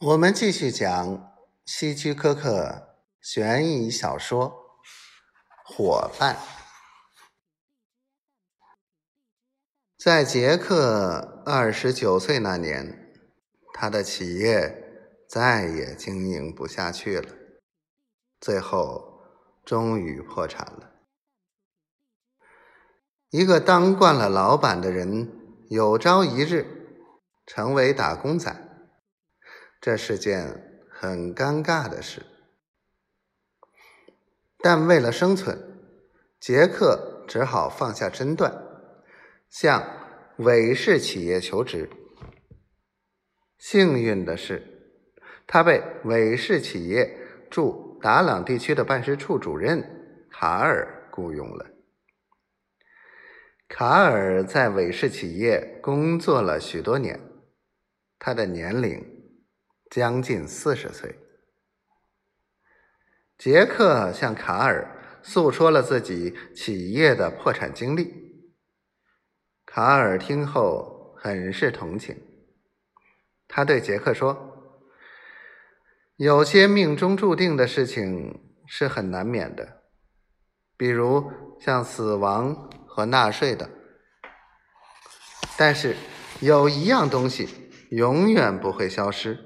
我们继续讲希区柯克悬疑小说《伙伴》。在杰克二十九岁那年，他的企业再也经营不下去了，最后终于破产了。一个当惯了老板的人，有朝一日成为打工仔。这是件很尴尬的事，但为了生存，杰克只好放下身段，向韦氏企业求职。幸运的是，他被韦氏企业驻达朗地区的办事处主任卡尔雇佣了。卡尔在韦氏企业工作了许多年，他的年龄。将近四十岁，杰克向卡尔诉说了自己企业的破产经历。卡尔听后很是同情，他对杰克说：“有些命中注定的事情是很难免的，比如像死亡和纳税的。但是有一样东西永远不会消失。”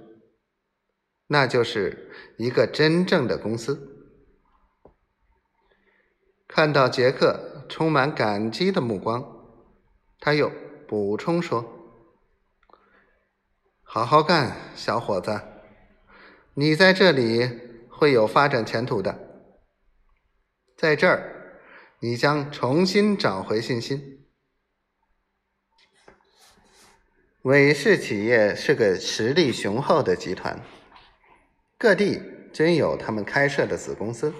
那就是一个真正的公司。看到杰克充满感激的目光，他又补充说：“好好干，小伙子，你在这里会有发展前途的。在这儿，你将重新找回信心。”韦氏企业是个实力雄厚的集团。各地均有他们开设的子公司，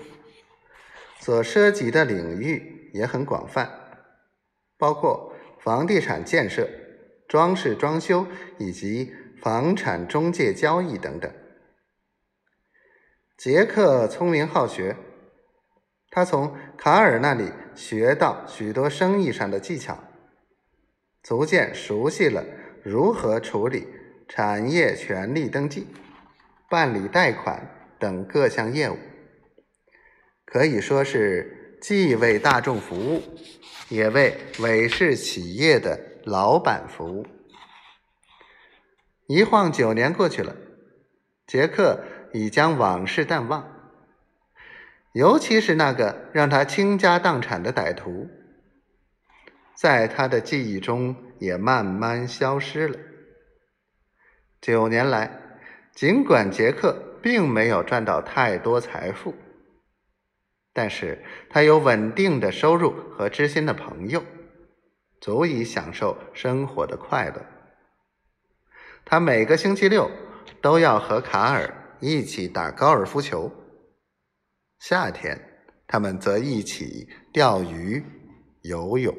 所涉及的领域也很广泛，包括房地产建设、装饰装修以及房产中介交易等等。杰克聪明好学，他从卡尔那里学到许多生意上的技巧，逐渐熟悉了如何处理产业权利登记。办理贷款等各项业务，可以说是既为大众服务，也为韦氏企业的老板服务。一晃九年过去了，杰克已将往事淡忘，尤其是那个让他倾家荡产的歹徒，在他的记忆中也慢慢消失了。九年来。尽管杰克并没有赚到太多财富，但是他有稳定的收入和知心的朋友，足以享受生活的快乐。他每个星期六都要和卡尔一起打高尔夫球，夏天他们则一起钓鱼、游泳。